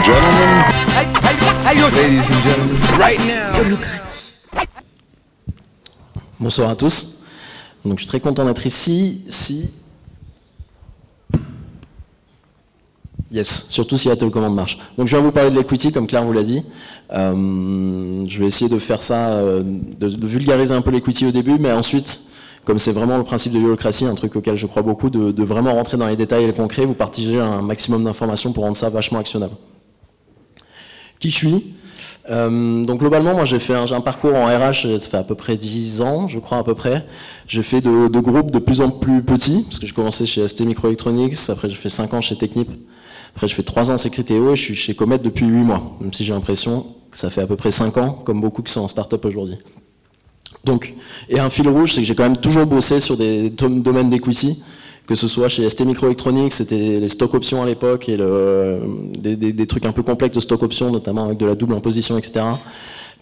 and gentlemen. Ladies and gentlemen. Right now. Bonsoir à tous. Donc, je suis très content d'être ici. Si. Yes, surtout si la télécommande marche. Donc, je vais vous parler de l'equity, comme Claire vous l'a dit. Euh, je vais essayer de faire ça, euh, de, de vulgariser un peu l'equity au début, mais ensuite, comme c'est vraiment le principe de Yolocratie, un truc auquel je crois beaucoup, de, de vraiment rentrer dans les détails et le concret, vous partagez un maximum d'informations pour rendre ça vachement actionnable. Qui je suis euh, donc globalement, moi j'ai fait un, un parcours en RH, ça fait à peu près 10 ans, je crois à peu près. J'ai fait de, de groupes de plus en plus petits, parce que j'ai commencé chez ST Microelectronics, après j'ai fait 5 ans chez Technip, après j'ai fait 3 ans chez Criteo et je suis chez Comet depuis 8 mois, même si j'ai l'impression que ça fait à peu près 5 ans, comme beaucoup qui sont en start-up aujourd'hui. Donc, et un fil rouge, c'est que j'ai quand même toujours bossé sur des dom- domaines d'equity, que ce soit chez ST Microelectronics, c'était les stock options à l'époque, et le, des, trucs un peu complexes de stock options, notamment avec de la double imposition, etc.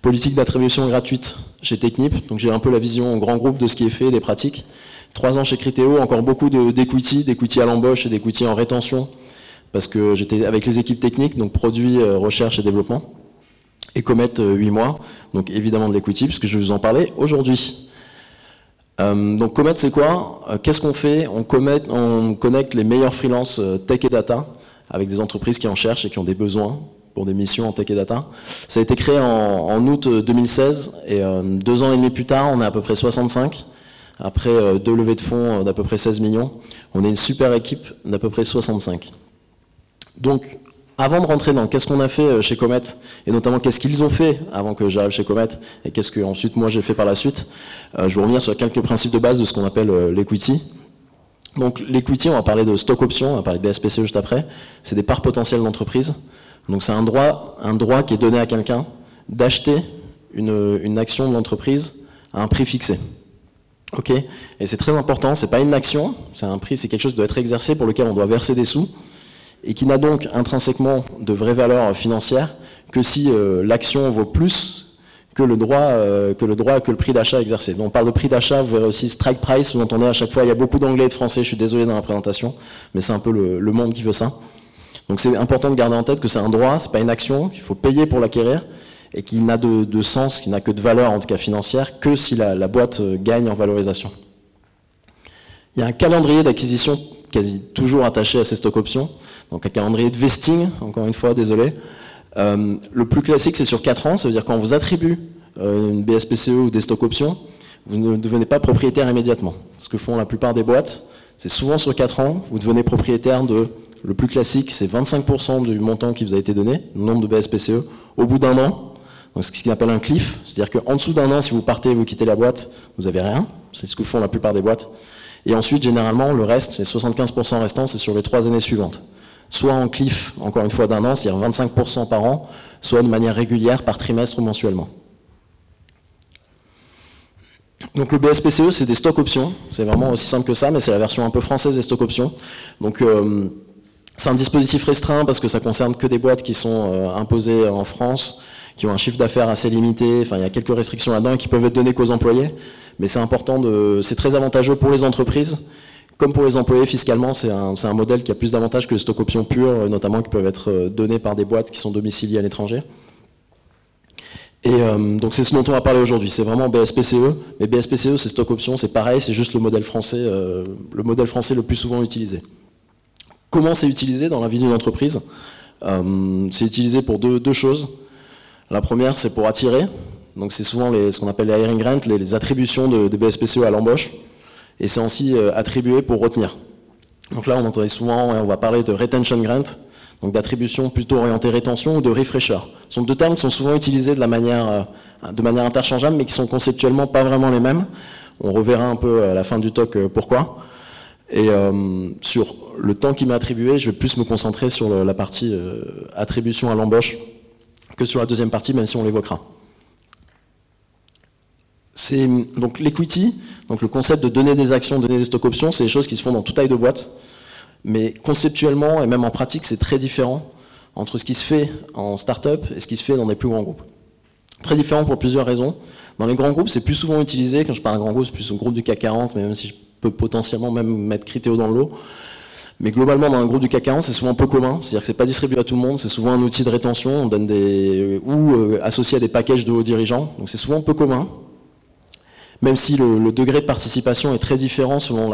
Politique d'attribution gratuite chez Technip, donc j'ai un peu la vision en grand groupe de ce qui est fait, des pratiques. Trois ans chez Criteo, encore beaucoup de- d'equity, d'equity à l'embauche et d'equity en rétention, parce que j'étais avec les équipes techniques, donc produits, euh, recherche et développement. Et Comet, 8 mois, donc évidemment de l'equity, puisque je vais vous en parler aujourd'hui. Euh, donc Comet, c'est quoi? Euh, Qu'est-ce qu'on fait? On, connecte les meilleurs freelances euh, tech et data avec des entreprises qui en cherchent et qui ont des besoins pour des missions en tech et data. Ça a été créé en, août euh, 2016 et deux ans et demi plus tard, on est à peu près 65. Après deux levées de fonds d'à peu près 16 millions, on est une super équipe d'à peu près 65. Donc, avant de rentrer dans qu'est-ce qu'on a fait euh, chez Comet, et notamment qu'est-ce qu'ils ont fait avant que j'arrive chez Comet, et qu'est-ce que ensuite moi j'ai fait par la suite, euh, je vais revenir sur quelques principes de base de ce qu'on appelle euh, l'equity. Donc l'equity, on va parler de stock option, on va parler de BSPCE juste après, c'est des parts potentielles d'entreprise. Donc c'est un droit, un droit qui est donné à quelqu'un d'acheter une, une action de l'entreprise à un prix fixé. Ok? Et c'est très important, c'est pas une action, c'est un prix, c'est quelque chose qui doit être exercé pour lequel on doit verser des sous et qui n'a donc intrinsèquement de vraie valeur financière que si euh, l'action vaut plus que le droit, euh, que le droit, que le prix d'achat exercé. Donc on parle de prix d'achat, vous verrez aussi strike price, vous entendez à chaque fois, il y a beaucoup d'anglais et de français, je suis désolé dans la présentation, mais c'est un peu le, le monde qui veut ça. Donc c'est important de garder en tête que c'est un droit, c'est pas une action, qu'il faut payer pour l'acquérir, et qui n'a de, de sens, qui n'a que de valeur, en tout cas financière, que si la, la boîte euh, gagne en valorisation. Il y a un calendrier d'acquisition quasi toujours attaché à ces stock options, donc un calendrier de vesting, encore une fois, désolé. Euh, le plus classique, c'est sur 4 ans, ça veut dire quand on vous attribue euh, une BSPCE ou des stock options, vous ne devenez pas propriétaire immédiatement. Ce que font la plupart des boîtes, c'est souvent sur 4 ans, vous devenez propriétaire de, le plus classique, c'est 25% du montant qui vous a été donné, le nombre de BSPCE, au bout d'un an. Donc c'est ce qu'on appelle un cliff, c'est-à-dire qu'en dessous d'un an, si vous partez et vous quittez la boîte, vous n'avez rien. C'est ce que font la plupart des boîtes. Et ensuite, généralement, le reste, c'est 75% restant, c'est sur les trois années suivantes. Soit en cliff, encore une fois, d'un an, c'est-à-dire 25% par an, soit de manière régulière, par trimestre ou mensuellement. Donc le BSPCE, c'est des stocks options. C'est vraiment aussi simple que ça, mais c'est la version un peu française des stocks options. Donc euh, c'est un dispositif restreint parce que ça concerne que des boîtes qui sont euh, imposées en France, qui ont un chiffre d'affaires assez limité. Enfin, il y a quelques restrictions là-dedans et qui peuvent être données qu'aux employés. Mais c'est important de, c'est très avantageux pour les entreprises. Comme pour les employés, fiscalement, c'est un, modèle qui a plus d'avantages que les stocks options pures, euh, notamment qui peuvent être euh, donnés par des boîtes qui sont domiciliées à l'étranger. Et euh, donc c'est ce dont on va parler aujourd'hui. C'est vraiment BSPCE. Mais BSPCE, c'est stock option, c'est pareil, c'est juste le modèle français, le modèle français le plus souvent utilisé. Comment c'est utilisé dans la vie d'une entreprise? C'est utilisé pour deux, choses. La première, c'est pour attirer. Donc c'est souvent ce qu'on appelle les hiring grants, les, attributions de, de BSPCE à l'embauche. Et c'est aussi euh, attribué pour retenir. Donc là, on entendait souvent, on va parler de retention grant, donc d'attribution plutôt orientée rétention ou de refresher. Ce sont deux termes qui sont souvent utilisés de, euh, manière interchangeable, mais qui sont conceptuellement pas vraiment les mêmes. On reverra un peu à la fin du talk euh, pourquoi. Et euh, sur le temps qui m'est attribué, je vais plus me concentrer sur la partie euh, attribution à l'embauche que sur la deuxième partie, même si on l'évoquera. C'est donc l'equity, donc le concept de donner des actions, donner des stock options, c'est des choses qui se font dans toute taille de boîte. Mais conceptuellement et même en pratique, c'est très différent entre ce qui se fait en start-up et ce qui se fait dans des plus grands groupes. Très différent pour plusieurs raisons. Dans les grands groupes, c'est plus souvent utilisé, quand je parle de grands groupes, c'est plus un groupe du CAC 40, mais même si je peux potentiellement même mettre Criteo dans le lot. Mais globalement, dans un groupe du CAC 40, c'est souvent peu commun. C'est-à-dire que c'est pas distribué à tout le monde. C'est souvent un outil de rétention. On donne des ou euh, associé à des packages de hauts dirigeants. Donc c'est souvent peu commun. Même si le, degré de participation est très différent selon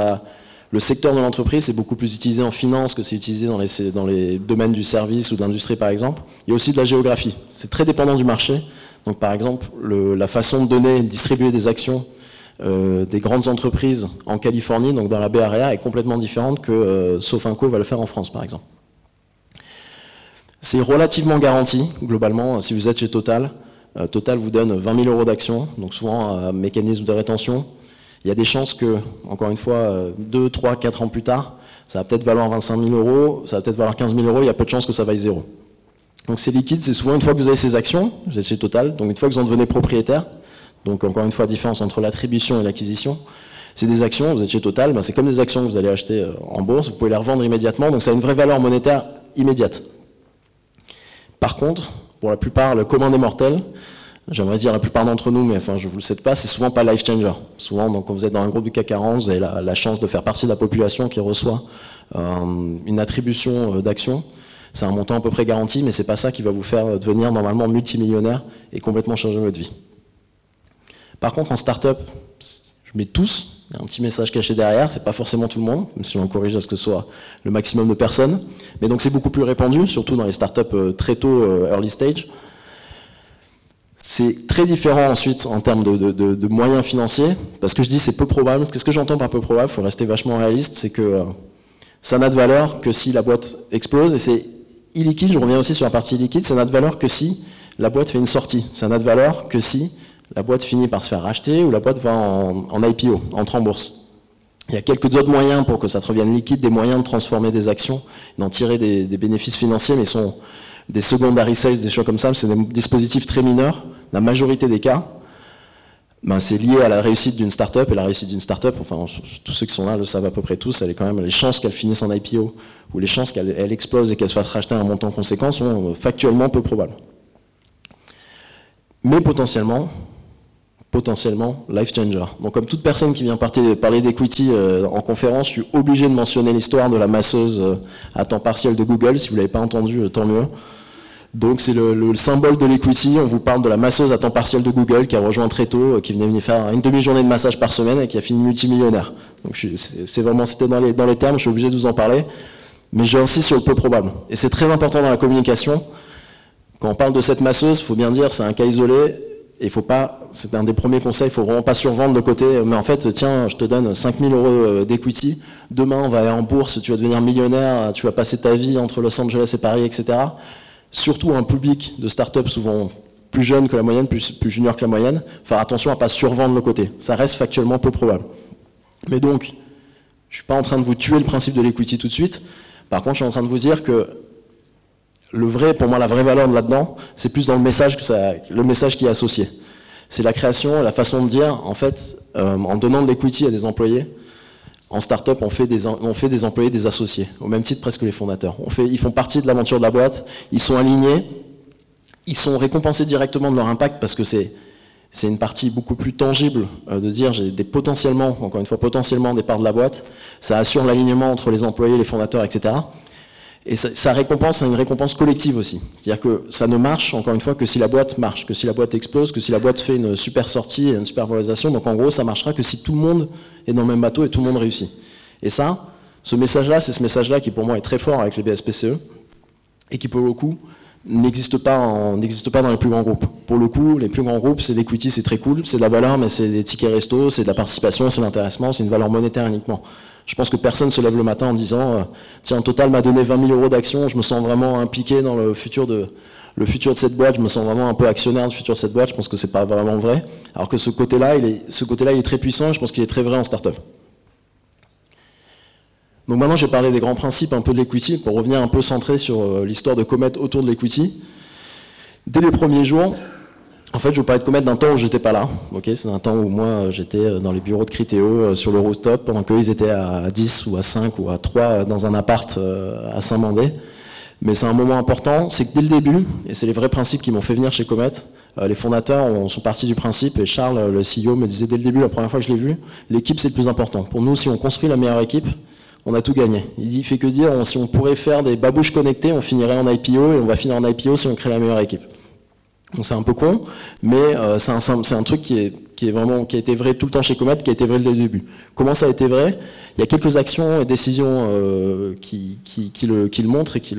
le secteur de l'entreprise, c'est beaucoup plus utilisé en finance que c'est utilisé dans les, dans les domaines du service ou de l'industrie par exemple. Il y a aussi de la géographie. C'est très dépendant du marché. Donc par exemple, la façon de donner, de distribuer des actions euh, des grandes entreprises en Californie, donc dans la Bay Area, est complètement différente que euh, Sofinco va le faire en France, par exemple. C'est relativement garanti, globalement, si vous êtes chez Total. Euh, Total vous donne 20 000 euros d'actions, donc souvent un mécanisme de rétention. Il y a des chances que, encore une fois, 2, 3, 4 ans plus tard, ça va peut-être valoir 25 000 euros, ça va peut-être valoir 15 000 euros, il y a peu de chances que ça vaille zéro. Donc c'est liquide, c'est souvent une fois que vous avez ces actions, chez Total, donc une fois que vous en devenez propriétaire, donc encore une fois, différence entre l'attribution et l'acquisition. C'est des actions, vous êtes chez Total, ben c'est comme des actions que vous allez acheter euh, en bourse, vous pouvez les revendre immédiatement, donc ça a une vraie valeur monétaire immédiate. Par contre, pour la plupart, le commun des mortels, j'aimerais dire la plupart d'entre nous, mais enfin je vous le sais pas, c'est souvent pas life changer. Souvent, donc, quand vous êtes dans un groupe du CAC 40, vous avez la, chance de faire partie de la population qui reçoit euh, une attribution euh, d'actions. C'est un montant à peu près garanti, mais c'est pas ça qui va vous faire devenir normalement multimillionnaire et complètement changer votre vie. Par contre, en startup, je mets tous, y a un petit message caché derrière, c'est pas forcément tout le monde, même si on corrige à ce que ce soit le maximum de personnes. Mais donc c'est beaucoup plus répandu, surtout dans les startups euh, très tôt, euh, early stage. C'est très différent ensuite en termes de, moyens financiers, parce que je dis c'est peu probable. Qu'est-ce que j'entends par peu probable Il faut rester vachement réaliste, c'est que euh, ça n'a de valeur que si la boîte explose, et c'est illiquide, je reviens aussi sur la partie illiquide, ça n'a de valeur que si la boîte fait une sortie. Ça n'a de valeur que si la boîte finit par se faire racheter ou la boîte va en, IPO, entre en bourse. Il y a quelques autres moyens pour que ça te revienne liquide, des moyens de transformer des actions, d'en tirer des, bénéfices financiers, mais sont des secondary sales, des choses comme ça, c'est des dispositifs très mineurs. La majorité des cas, ben, c'est lié à la réussite d'une startup, et la réussite d'une startup, enfin tous ceux qui sont là le savent à peu près tous, les chances qu'elle finisse en IPO ou les chances qu'elle explose et qu'elle se fasse racheter un montant conséquent sont factuellement peu probables. Mais potentiellement, potentiellement life changer. Donc comme toute personne qui vient parler d'equity euh, en conférence, je suis obligé de mentionner l'histoire de la masseuse euh, à temps partiel de Google. Si vous ne l'avez pas entendu, euh, tant mieux. Donc c'est le, symbole de l'equity. On vous parle de la masseuse à temps partiel de Google qui a rejoint très tôt, qui venait venir faire une demi-journée de massage par semaine et qui a fini multimillionnaire. Donc c'est vraiment, c'était dans les, termes, je suis obligé de vous en parler. Mais j'insiste sur le peu probable. Et c'est très important dans la communication. Quand on parle de cette masseuse, il faut bien dire, c'est un cas isolé il faut pas, c'est un des premiers conseils, il faut vraiment pas survendre le côté, mais en fait, tiens, je te donne 5000 euros euh, d'equity, demain on va aller en bourse, tu vas devenir millionnaire, tu vas passer ta vie entre Los Angeles et Paris, etc. Surtout un public de start-up souvent plus jeune que la moyenne, plus, plus junior que la moyenne, faire attention à pas survendre le côté. Ça reste factuellement peu probable. Mais donc, je suis pas en train de vous tuer le principe de l'equity tout de suite. Par contre, je suis en train de vous dire que le vrai, pour moi, la vraie valeur là-dedans, c'est plus dans le message que ça, le message qui est associé. C'est la création, la façon de dire, en fait, euh, en donnant de l'equity à des employés, en start-up, on fait, des, on fait des employés des associés, au même titre presque les fondateurs. On fait, ils font partie de l'aventure de la boîte, ils sont alignés, ils sont récompensés directement de leur impact parce que c'est, c'est une partie beaucoup plus tangible euh, de dire j'ai des potentiellement, encore une fois, potentiellement des parts de la boîte. Ça assure l'alignement entre les employés, les fondateurs, etc. Et ça, récompense, c'est une récompense collective aussi. C'est-à-dire que ça ne marche, encore une fois, que si la boîte marche, que si la boîte explose, que si la boîte fait une super sortie, une super valorisation. Donc en gros, ça marchera que si tout le monde est dans le même bateau et tout le monde réussit. Et ça, ce message-là, c'est ce message-là qui pour moi est très fort avec les BSPCE et qui pour le coup n'existe pas, n'existe pas dans les plus grands groupes. Pour le coup, les plus grands groupes, c'est l'equity, c'est très cool, c'est de la valeur, mais c'est des tickets resto, c'est de la participation, c'est l'intéressement, c'est une valeur monétaire uniquement. Je pense que personne se lève le matin en disant euh, tiens, Total m'a donné 20 000 euros d'actions, je me sens vraiment impliqué dans le futur de le futur de cette boîte, je me sens vraiment un peu actionnaire du futur de cette boîte. Je pense que c'est pas vraiment vrai. Alors que ce côté-là, il est ce côté-là, il est très puissant. je pense qu'il est très vrai en startup. Donc maintenant, j'ai parlé des grands principes un peu de l'equity pour revenir un peu centré sur euh, l'histoire de Comet autour de l'equity. Dès les premiers jours, en fait, je vous parlais de Comet d'un temps où j'étais pas là. Ok, c'est un temps où moi j'étais euh, dans les bureaux de Criteo euh, sur le rooftop pendant qu'eux ils étaient à 10 ou à 5 ou à 3 euh, dans un appart à Saint-Mandé. Mais c'est un moment important, c'est que dès le début, et c'est les vrais principes qui m'ont fait venir chez Comet, les fondateurs sont partis du principe, et Charles, le CEO, me disait dès le début, la première fois que je l'ai vu, l'équipe c'est le plus important. Pour nous, si on construit la meilleure équipe, on a tout gagné. Il dit, fait que dire, si on pourrait faire des babouches connectées, on finirait en IPO et on va finir en IPO si on crée la meilleure équipe. Donc c'est un peu con, mais euh, c'est un, truc qui est, vraiment qui a été vrai tout le temps chez Comet, qui a été vrai dès le début. Comment ça a été vrai? Il y a quelques actions et décisions euh, qui, le, montrent et qui,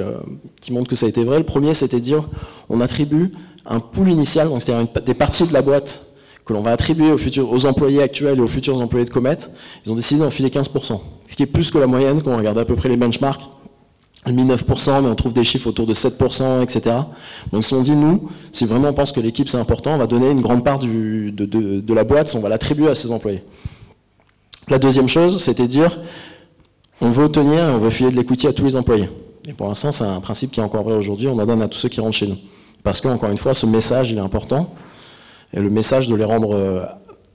montrent que ça a été vrai. Le premier, c'était dire on attribue un pool initial, donc c'est-à-dire des parties de la boîte que l'on va attribuer aux, aux employés actuels et aux futurs employés de Comet. Ils ont décidé d'en filer 15%, ce qui est plus que la moyenne quand on regarde à peu près les benchmarks 9%, mais on trouve des chiffres autour de 7%, etc. Donc si on dit, nous, si vraiment on pense que l'équipe c'est important, on va donner une grande part de, la boîte, on va l'attribuer à ses employés. La deuxième chose, c'était dire, on veut obtenir et on veut filer de l'equity à tous les employés. Et pour l'instant, c'est un principe qui est encore vrai aujourd'hui, on en donne à tous ceux qui rentrent chez nous. Parce que, encore une fois, ce message, il est important. Et le message de les rendre euh,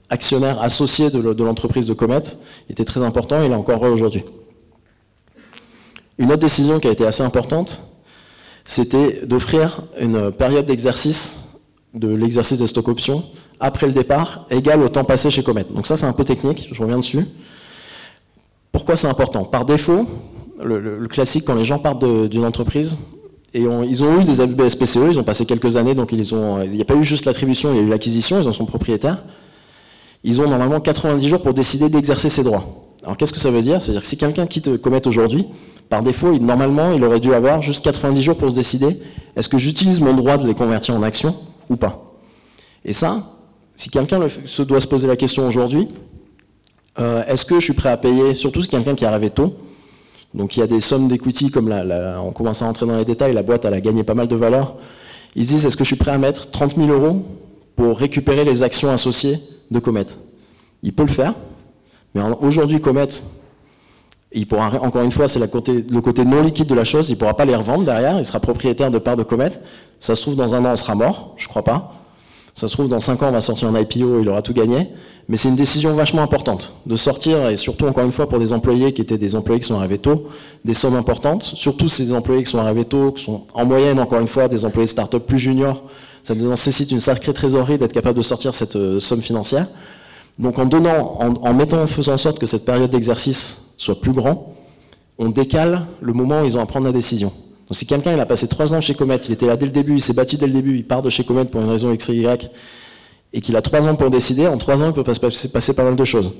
actionnaires associés de l'entreprise de Comet était très important, il est encore vrai aujourd'hui. Une autre décision qui a été assez importante, c'était d'offrir une période d'exercice de l'exercice des stock options après le départ égale au temps passé chez Comet. Donc ça c'est un peu technique, je reviens dessus. Pourquoi c'est important? Par défaut, le, classique quand les gens partent d'une entreprise, et ils ont eu des ABSPCE, ils ont passé quelques années, donc ils il n'y a pas eu juste l'attribution, il y a eu l'acquisition, ils en sont propriétaires. Ils ont normalement 90 jours pour décider d'exercer ses droits. Alors qu'est-ce que ça veut dire? C'est-à-dire que si quelqu'un quitte Comet aujourd'hui, par défaut, normalement, il aurait dû avoir juste 90 jours pour se décider est-ce que j'utilise mon droit de les convertir en actions ou pas? Et ça, si quelqu'un se doit se poser la question aujourd'hui, euh, est-ce que je suis prêt à payer, surtout si quelqu'un qui arrivé tôt, donc il y a des sommes d'equity, comme on commence à rentrer dans les détails, la boîte a gagné pas mal de valeur, ils disent est-ce que je suis prêt à mettre 30 000 euros pour récupérer les actions associées de Comet? Il peut le faire, mais aujourd'hui Comet, il pourra, encore une fois, c'est le côté non liquide de la chose, il ne pourra pas les revendre derrière, il sera propriétaire de parts de Comet. Ça se trouve, dans un an, on sera mort, je crois pas. Ça se trouve, dans cinq ans, on va sortir en IPO, il aura tout gagné. Mais c'est une décision vachement importante de sortir, et surtout, encore une fois, pour des employés qui étaient des employés qui sont arrivés tôt, des sommes importantes. Surtout ces employés qui sont arrivés tôt, qui sont en moyenne, encore une fois, des employés start-up plus juniors. Ça nécessite une sacrée trésorerie d'être capable de sortir cette euh, somme financière. Donc en donnant, en, mettant, en faisant en sorte que cette période d'exercice soit plus grand, on décale le moment où ils ont à prendre la décision. Donc si quelqu'un il a passé trois ans chez Comet, il était là dès le début, il s'est battu dès le début, il part de chez Comet pour une raison X, Y, et qu'il a trois ans pour décider, en trois ans il peut passer, pas mal de choses.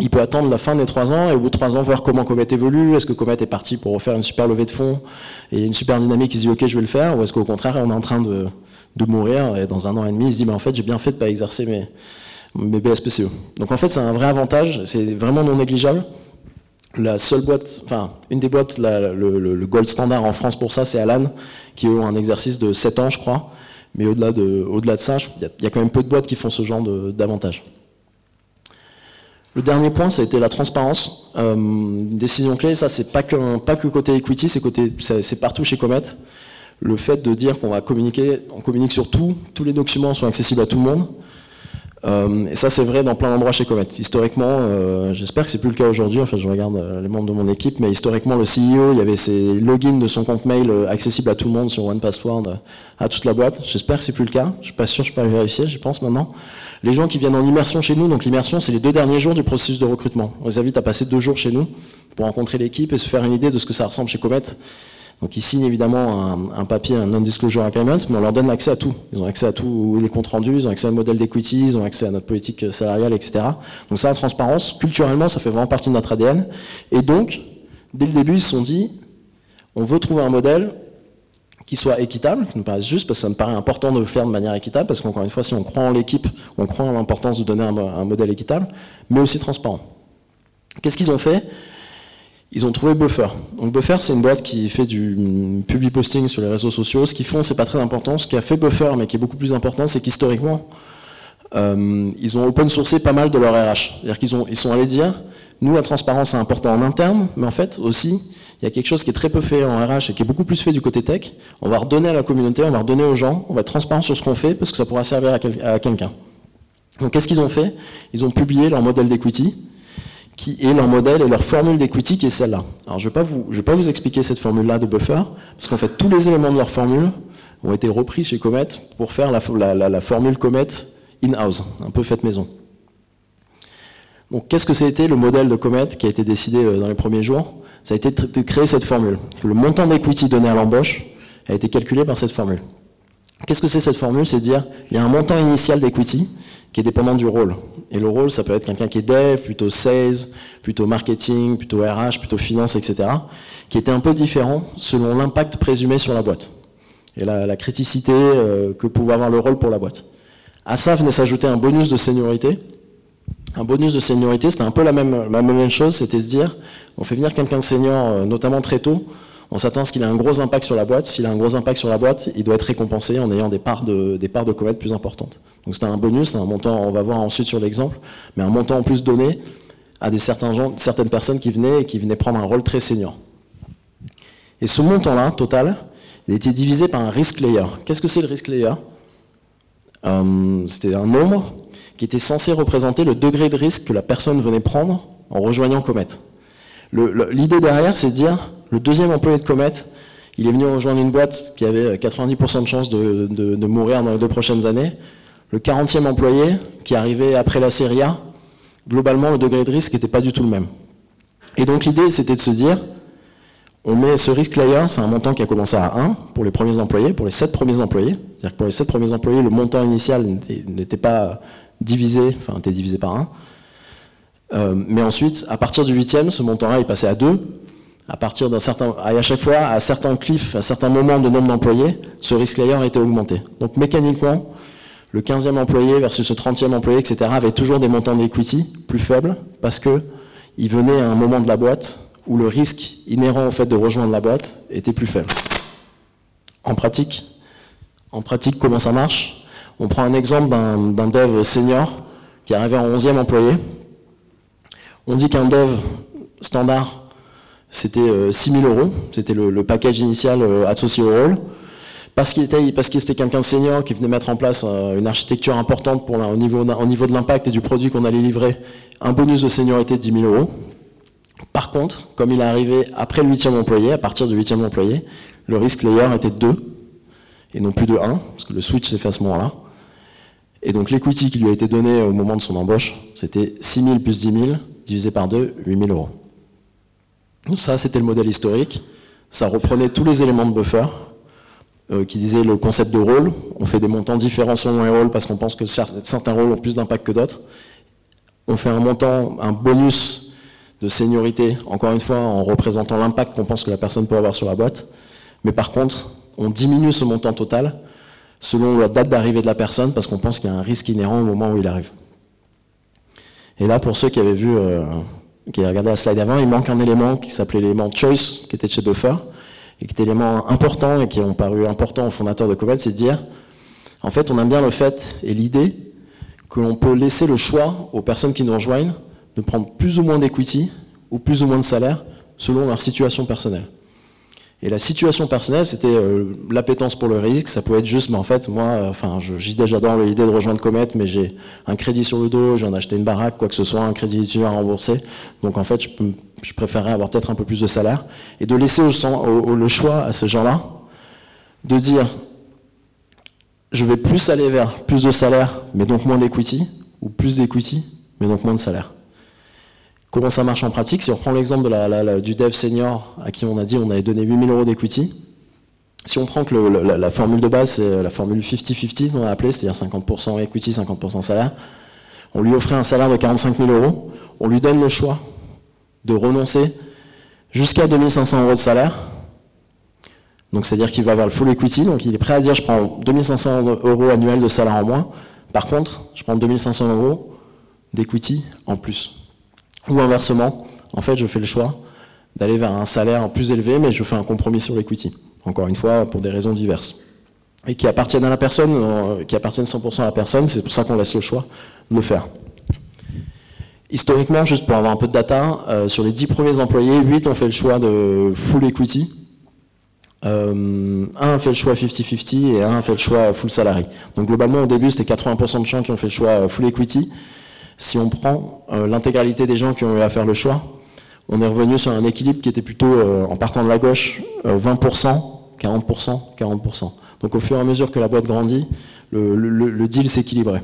Il peut attendre la fin des trois ans et au bout de trois ans voir comment Comet évolue. Est-ce que Comet est parti pour refaire une super levée de fonds et une super dynamique, il se dit ok je vais le faire, ou est-ce qu'au contraire on est en train de, mourir et dans un an et demi il se dit en fait j'ai bien fait de pas exercer mes, mes BSPCE. Donc en fait c'est un vrai avantage, c'est vraiment non négligeable la seule boîte, enfin, une des boîtes, le, gold standard en France pour ça, c'est Alan, qui a un exercice de 7 ans, je crois. Mais au-delà de, au de ça, il y, a quand même peu de boîtes qui font ce genre d'avantage. Le dernier point, ça a été la transparence. Euh, décision clé, ça, c'est pas que, pas que côté equity, c'est partout chez Comet. Le fait de dire qu'on va communiquer, on communique sur tout, tous les documents sont accessibles à tout le monde. Euh, et ça, c'est vrai dans plein d'endroits chez Comet. Historiquement, euh, j'espère que c'est plus le cas aujourd'hui. Enfin, je regarde euh, les membres de mon équipe, mais historiquement, le CEO, il y avait ses logins de son compte mail accessibles à tout le monde sur OnePassword, à toute la boîte. J'espère que c'est plus le cas. Je suis pas sûr, je peux aller vérifier, je pense maintenant. Les gens qui viennent en immersion chez nous, donc l'immersion, c'est les deux derniers jours du processus de recrutement. On les invite à passer deux jours chez nous pour rencontrer l'équipe et se faire une idée de ce que ça ressemble chez Comet. Donc ils signent évidemment un, papier, un non-disclosure agreement, mais on leur donne accès à tout. Ils ont accès à tous les comptes rendus, ils ont accès un modèle d'equity, ils ont accès à notre politique salariale, etc. Donc ça, la transparence, culturellement, ça fait vraiment partie de notre ADN. Et donc, dès le début, ils se sont dit, on veut trouver un modèle qui soit équitable, qui nous paraisse juste, parce que ça me paraît important de le faire de manière équitable, parce qu'encore une fois, si on croit en l'équipe, on croit en l'importance de donner un modèle équitable, mais aussi transparent. Qu'est-ce qu'ils ont fait? Ils ont trouvé Buffer. Donc Buffer, c'est une boîte qui fait du public posting sur les réseaux sociaux. Ce qu'ils font, c'est pas très important. Ce qui a fait Buffer, mais qui est beaucoup plus important, c'est qu'historiquement, euh, ils ont open sourcé pas mal de leur RH. C'est-à-dire qu'ils ils sont allés dire, nous, la transparence, c'est important en interne, mais en fait, aussi, il y a quelque chose qui est très peu fait en RH et qui est beaucoup plus fait du côté tech. On va redonner à la communauté, on va redonner aux gens, on va être transparent sur ce qu'on fait parce que ça pourra servir à quelqu'un. Donc, qu'est-ce qu'ils ont fait? Ils ont publié leur modèle d'equity qui est leur modèle et leur formule d'equity qui est celle-là. Alors je ne vais, vais, pas vous expliquer cette formule-là de buffer, parce qu'en fait tous les éléments de leur formule ont été repris chez Comet pour faire la, formule Comet in-house, un peu faite maison. Donc qu'est-ce que été le modèle de Comet qui a été décidé euh, dans les premiers jours? Ça a été de créer cette formule. Que le montant d'equity donné à l'embauche a été calculé par cette formule. Qu'est-ce que c'est cette formule? C'est dire il y a un montant initial d'equity qui est dépendant du rôle. Et le rôle, ça peut être quelqu'un qui est dev, plutôt sales, plutôt marketing, plutôt RH, plutôt finance, etc., qui était un peu différent selon l'impact présumé sur la boîte et la, criticité euh, que pouvait avoir le rôle pour la boîte. À ça venait s'ajouter un bonus de seniorité. Un bonus de seniorité, c'était un peu la même, la même chose, c'était se dire, on fait venir quelqu'un de senior, euh, notamment très tôt, on s'attend à ce qu'il ait un gros impact sur la boîte. S'il a un gros impact sur la boîte, il doit être récompensé en ayant des parts de, des comète plus importantes. Donc c'était un bonus, un montant, on va voir ensuite sur l'exemple, mais un montant en plus donné à certaines personnes qui venaient et qui venaient prendre un rôle très senior. Et ce montant-là, total, il a divisé par un risk layer. Qu'est-ce que c'est le risk layer? Euh, C'était un nombre qui était censé représenter le degré de risque que la personne venait prendre en rejoignant Comet. L'idée derrière, c'est de dire, le deuxième employé de Comet, il est venu rejoindre une boîte qui avait 90% de chances de, mourir dans les deux prochaines années. Le 40e employé, qui arrivait après la série A, globalement, le degré de risque n'était pas du tout le même. Et donc l'idée, c'était de se dire, on met ce risk layer, c'est un montant qui a commencé à 1 pour les premiers employés, pour les 7 premiers employés. C'est-à-dire que pour les 7 premiers employés, le montant initial n'était pas divisé, enfin était divisé par 1. Euh, mais ensuite, à partir du 8e, ce montant-là est passé à 2. À partir d'un certain, à chaque fois, à certains cliffs, à certains moments de nombre d'employés, ce risk layer été augmenté. Donc mécaniquement, le 15e employé versus le 30e employé, etc., avait toujours des montants d'equity plus faibles parce que il venait à un moment de la boîte où le risque inhérent au fait de rejoindre la boîte était plus faible. En pratique, en pratique comment ça marche? On prend un exemple d'un dev senior qui arrivait en 11e employé. On dit qu'un dev standard, c'était 6 euh, 000 euros, c'était le, package initial euh, associé au rôle. Parce qu'il était, était quelqu'un de senior qui venait mettre en place euh, une architecture importante au, niveau, au niveau de l'impact et du produit qu'on allait livrer, un bonus de seniorité de 10 000 euros. Par contre, comme il est arrivé après le huitième employé, à partir du huitième employé, le risk layer était 2 et non plus de 1, parce que le switch s'est fait à ce moment-là. Et donc l'equity qui lui a été donné au moment de son embauche, c'était 6 000 plus 10 000, divisé par 2, 8 000 euros. Ça, c'était le modèle historique. Ça reprenait tous les éléments de buffer, euh, qui disaient le concept de rôle. On fait des montants différents selon les rôles parce qu'on pense que certains rôles ont plus d'impact que d'autres. On fait un montant, un bonus de seniorité, encore une fois en représentant l'impact qu'on pense que la personne peut avoir sur la boîte. Mais par contre, on diminue ce montant total selon la date d'arrivée de la personne parce qu'on pense qu'il y a un risque inhérent au moment où il arrive. Et là, pour ceux qui avaient vu, euh, qui avaient regardé la slide avant, il manque un élément qui s'appelait l'élément choice, qui était de chez Buffer, et qui était l'élément important et qui ont paru important aux fondateurs de Comet, c'est de dire, en fait, on aime bien le fait et l'idée que l'on peut laisser le choix aux personnes qui nous rejoignent de prendre plus ou moins d'equity ou plus ou moins de salaire selon leur situation personnelle. Et la situation personnelle, c'était euh, l'appétence pour le risque. Ça pouvait être juste, mais en fait, moi, euh, enfin, j'adore l'idée de rejoindre Comet, mais j'ai un crédit sur le dos, j'en ai acheté une baraque, quoi que ce soit, un crédit étudiant à rembourser. Donc en fait, je, je préférerais avoir peut-être un peu plus de salaire. Et de laisser le choix à ces gens-là de dire, je vais plus aller vers plus de salaire, mais donc moins d'equity, ou plus d'equity, mais donc moins de salaire. Comment ça marche en pratique Si on prend l'exemple du dev senior à qui on a dit on avait donné 8000 euros d'equity, si on prend que la, formule de base, c'est la formule 50-50, on a appelé, c'est-à-dire 50% equity, 50% salaire, on lui offrait un salaire de 45 000 euros, on lui donne le choix de renoncer jusqu'à 2500 euros de salaire. Donc c'est-à-dire qu'il va avoir le full equity, donc il est prêt à dire je prends 2500 euros annuels de salaire en moins, par contre je prends 2500 euros d'equity en plus. Ou inversement, en fait, je fais le choix d'aller vers un salaire plus élevé, mais je fais un compromis sur l'equity. Encore une fois, pour des raisons diverses. Et qui appartiennent à la personne, euh, qui appartiennent 100% à la personne, c'est pour ça qu'on laisse le choix de le faire. Historiquement, juste pour avoir un peu de data, euh, sur les 10 premiers employés, 8 ont fait le choix de full equity, euh, un a fait le choix 50-50 et un a fait le choix full salary. Donc globalement, au début, c'était 80% de gens qui ont fait le choix full equity. Si on prend euh, l'intégralité des gens qui ont eu à faire le choix, on est revenu sur un équilibre qui était plutôt, euh, en partant de la gauche, 20%, 40%, 40%. Donc au fur et à mesure que la boîte grandit, le, deal s'équilibrait.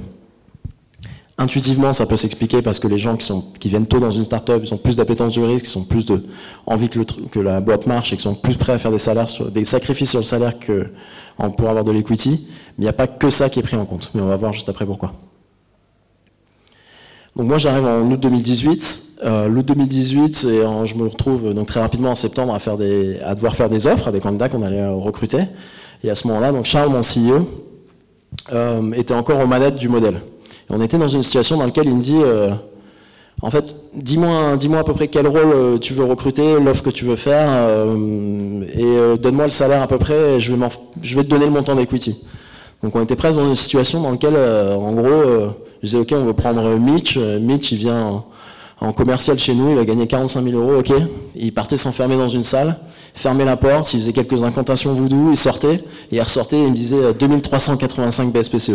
Intuitivement, ça peut s'expliquer parce que les gens qui, viennent tôt dans une startup, ils ont plus d'appétence du risque, ils ont plus de envie que, le, que, la boîte marche et qu'ils sont plus prêts à faire des, salaires des sacrifices sur le salaire que pour avoir de l'equity. Mais il n'y a pas que ça qui est pris en compte. Mais on va voir juste après pourquoi. Donc moi j'arrive en août 2018. Euh, l'août 2018, et je me retrouve donc très rapidement en septembre à, faire des, à devoir faire des offres à des candidats qu'on allait euh, recruter. Et à ce moment-là, donc Charles, mon CEO, euh, était encore aux manettes du modèle. Et on était dans une situation dans laquelle il me dit, euh, en fait, dis-moi dis à peu près quel rôle euh, tu veux recruter, l'offre que tu veux faire, et donne-moi le salaire à peu près, et je vais, je vais te donner le montant d'equity. Donc on était presque dans une situation dans laquelle, en gros, je disais, ok, on veut prendre Mitch, Mitch il vient en, commercial chez nous, il va gagner 45 000 euros, ok, il partait s'enfermer dans une salle, fermer la porte, il faisait quelques incantations voodoo, il sortait, et il ressortait. Et il me disait 2385 BSPCE.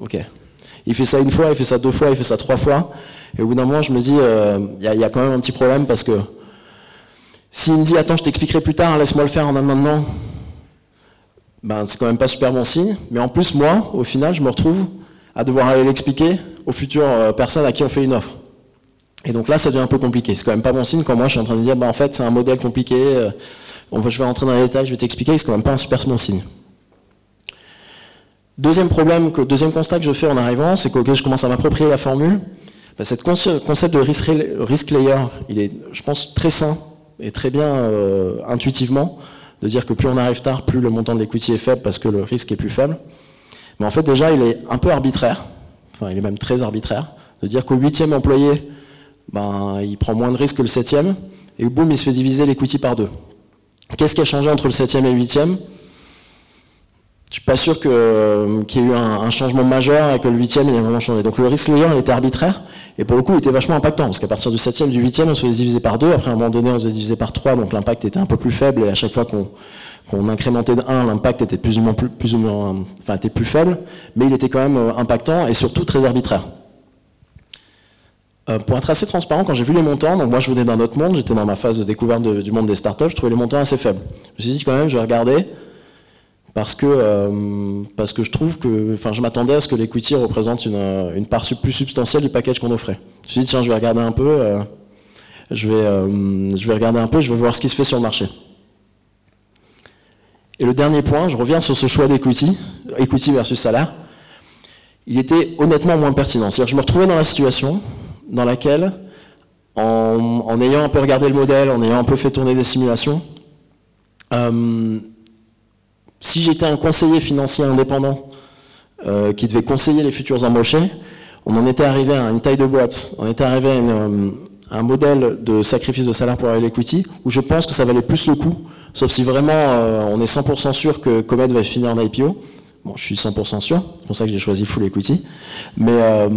Ok. Il fait ça une fois, il fait ça deux fois, il fait ça trois fois. Et au bout d'un moment, je me dis, il euh, y, a quand même un petit problème parce que s'il me dit, attends, je t'expliquerai plus tard, laisse-moi le faire en maintenant, ben, c'est quand même pas super bon signe. Mais en plus, moi, au final, je me retrouve à devoir aller l'expliquer aux futures euh, personnes à qui on fait une offre. Et donc là, ça devient un peu compliqué. C'est quand même pas bon signe quand moi je suis en train de dire, bah, en fait, c'est un modèle compliqué, euh, je vais rentrer dans les détails, je vais t'expliquer, c'est quand même pas un super bon signe. Deuxième problème, deuxième constat que je fais en arrivant, c'est que je commence à m'approprier la formule. Bah, cette concept de risk, layer, il est, je pense, très sain et très bien euh, intuitivement, de dire que plus on arrive tard, plus le montant de l'equity est faible parce que le risque est plus faible. Mais en fait, déjà, il est un peu arbitraire, enfin, il est même très arbitraire, de dire qu'au huitième employé, ben, il prend moins de risques que le septième, et boum, il se fait diviser l'equity par deux. Qu'est-ce qui a changé entre le septième et le huitième? Je suis pas sûr euh, qu'il y ait eu un, changement majeur et que le huitième ait vraiment changé. Donc le risque layer il était arbitraire, et pour le coup il était vachement impactant, parce qu'à partir du septième, du huitième, on se faisait diviser par deux, après à un moment donné on se faisait diviser par trois, donc l'impact était un peu plus faible, et à chaque fois qu'on incrémentait de 1, l'impact était plus ou moins, plus, ou moins, enfin, était plus faible, mais il était quand même euh, impactant et surtout très arbitraire. Euh, pour être assez transparent, quand j'ai vu les montants, donc moi je venais d'un autre monde, j'étais dans ma phase de découverte du monde des startups, je trouvais les montants assez faibles. Je me suis dit quand même, je vais regarder, parce que, euh, parce que je trouve que, enfin je m'attendais à ce que l'equity représente une, une, part plus substantielle du package qu'on offrait. Je me suis dit, tiens, je vais regarder un peu, euh, je, vais, je vais regarder un peu, je vais voir ce qui se fait sur le marché. Et le dernier point, je reviens sur ce choix d'equity, equity versus salaire, il était honnêtement moins pertinent. C'est-à-dire je me retrouvais dans la situation dans laquelle, en, ayant un peu regardé le modèle, en ayant un peu fait tourner des simulations, euh, si j'étais un conseiller financier indépendant euh, qui devait conseiller les futurs embauchés, on en était arrivé à une taille de boîte, on était arrivé à, euh, un modèle de sacrifice de salaire pour l'equity, où je pense que ça valait plus le coup, sauf si vraiment on est 100% sûr que Comet va finir en IPO. Bon, je suis 100% sûr, c'est pour ça que j'ai choisi full equity. Mais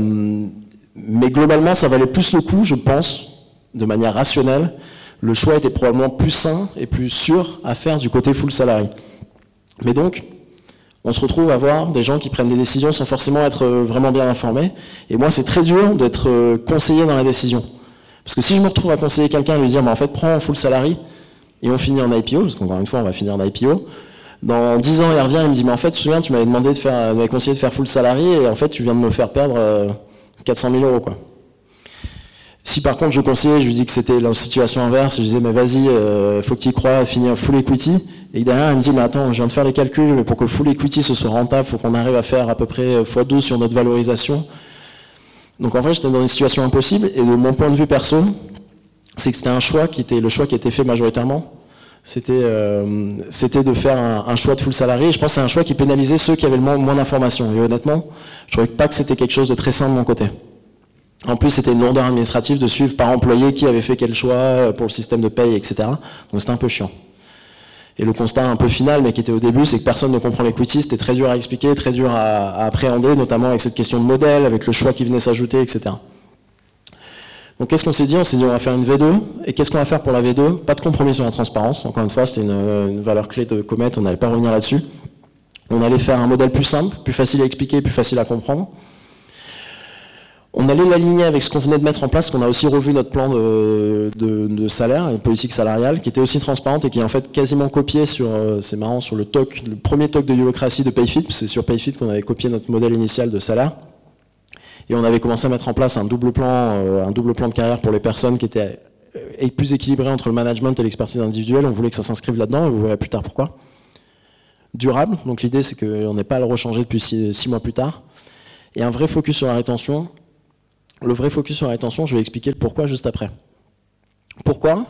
mais globalement, ça valait plus le coup, je pense, de manière rationnelle. Le choix était probablement plus sain et plus sûr à faire du côté full salary. Mais donc, on se retrouve à voir des gens qui prennent des décisions sans forcément être euh, vraiment bien informés. Et moi, c'est très dur d'être euh, conseillé dans la décision. Parce que si je me retrouve à conseiller quelqu'un et lui dire, en fait, prends full salary et on finit en IPO, parce qu'encore une fois, on va finir en IPO. Dans 10 ans, il revient, il me dit, mais en fait, souviens, tu m'avais demandé de faire, m'avais conseillé de faire full salary et en fait, tu viens de me faire perdre euh, 400 000 euros. Quoi. Si par contre je conseillais, je lui dis que c'était la situation inverse, je disais mais vas-y, euh, faut que tu y crois, finis un full equity, et derrière il me dit mais attends, je viens de faire les calculs, mais pour que full equity ce soit rentable, faut qu'on arrive à faire à peu près x12 sur notre valorisation. Donc en fait j'étais dans une situation impossible, et de mon point de vue perso, c'est que c'était un choix qui était le choix qui était fait majoritairement. C'était euh, de faire un, choix de full salarié. Je pense que c'est un choix qui pénalisait ceux qui avaient le moins, d'informations. Et honnêtement, je trouvais pas que c'était quelque chose de très simple de mon côté. En plus, c'était une lourdeur administrative de suivre par employé qui avait fait quel choix euh, pour le système de paye, etc. Donc c'était un peu chiant. Et le constat un peu final, mais qui était au début, c'est que personne ne comprend l'equity, c'était très dur à expliquer, très dur à, appréhender, notamment avec cette question de modèle, avec le choix qui venait s'ajouter, etc. Donc qu'est-ce qu'on s'est dit? On s'est dit on va faire une V2. Et qu'est-ce qu'on va faire pour la V2 Pas de compromis sur la transparence. Encore une fois, c'est une, valeur clé de Comet, on n'allait pas revenir là-dessus. On allait faire un modèle plus simple, plus facile à expliquer, plus facile à comprendre. On allait l'aligner avec ce qu'on venait de mettre en place, qu'on a aussi revu notre plan de, salaire, une politique salariale, qui était aussi transparente et qui est en fait quasiment copié sur, euh, c'est marrant, sur le TOC, le premier TOC de Yolocracy de Payfit, c'est sur Payfit qu'on avait copié notre modèle initial de salaire. Et on avait commencé à mettre en place un double plan, un double plan de carrière pour les personnes qui étaient plus équilibrées entre le management et l'expertise individuelle. On voulait que ça s'inscrive là-dedans, et vous verrez plus tard pourquoi. Durable, donc l'idée c'est qu'on n'ait pas à le rechanger depuis six, mois plus tard. Et un vrai focus sur la rétention. Le vrai focus sur la rétention, je vais expliquer le pourquoi juste après. Pourquoi?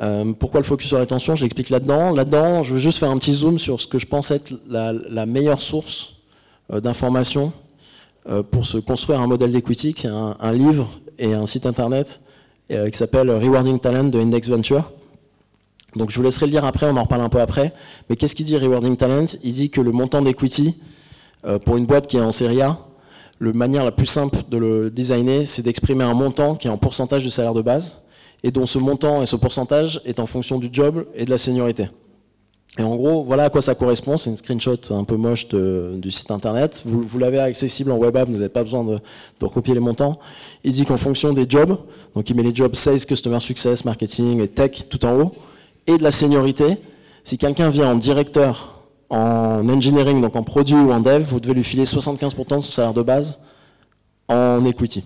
Euh, pourquoi le focus sur la rétention Je l'explique là-dedans. Là-dedans, je veux juste faire un petit zoom sur ce que je pense être la, meilleure source euh, d'information euh, pour se construire un modèle d'equity. C'est un, un, livre et un site internet qui s'appelle Rewarding Talent de Index Venture. Donc je vous laisserai le lire après, on en reparle un peu après. Mais qu'est-ce qu'il dit Rewarding Talent? Il dit que le montant d'equity pour une boîte qui est en série A, la manière la plus simple de le designer, c'est d'exprimer un montant qui est en pourcentage du salaire de base et dont ce montant et ce pourcentage est en fonction du job et de la seniorité. Et en gros, voilà à quoi ça correspond. C'est une screenshot un peu moche du site internet. Vous, l'avez accessible en web app, vous n'avez pas besoin de, recopier les montants. Il dit qu'en fonction des jobs, donc il met les jobs Sales, Customer Success, Marketing et Tech tout en haut, et de la seniorité, si quelqu'un vient en directeur en engineering, donc en produit ou en dev, vous devez lui filer 75% de son salaire de base en equity.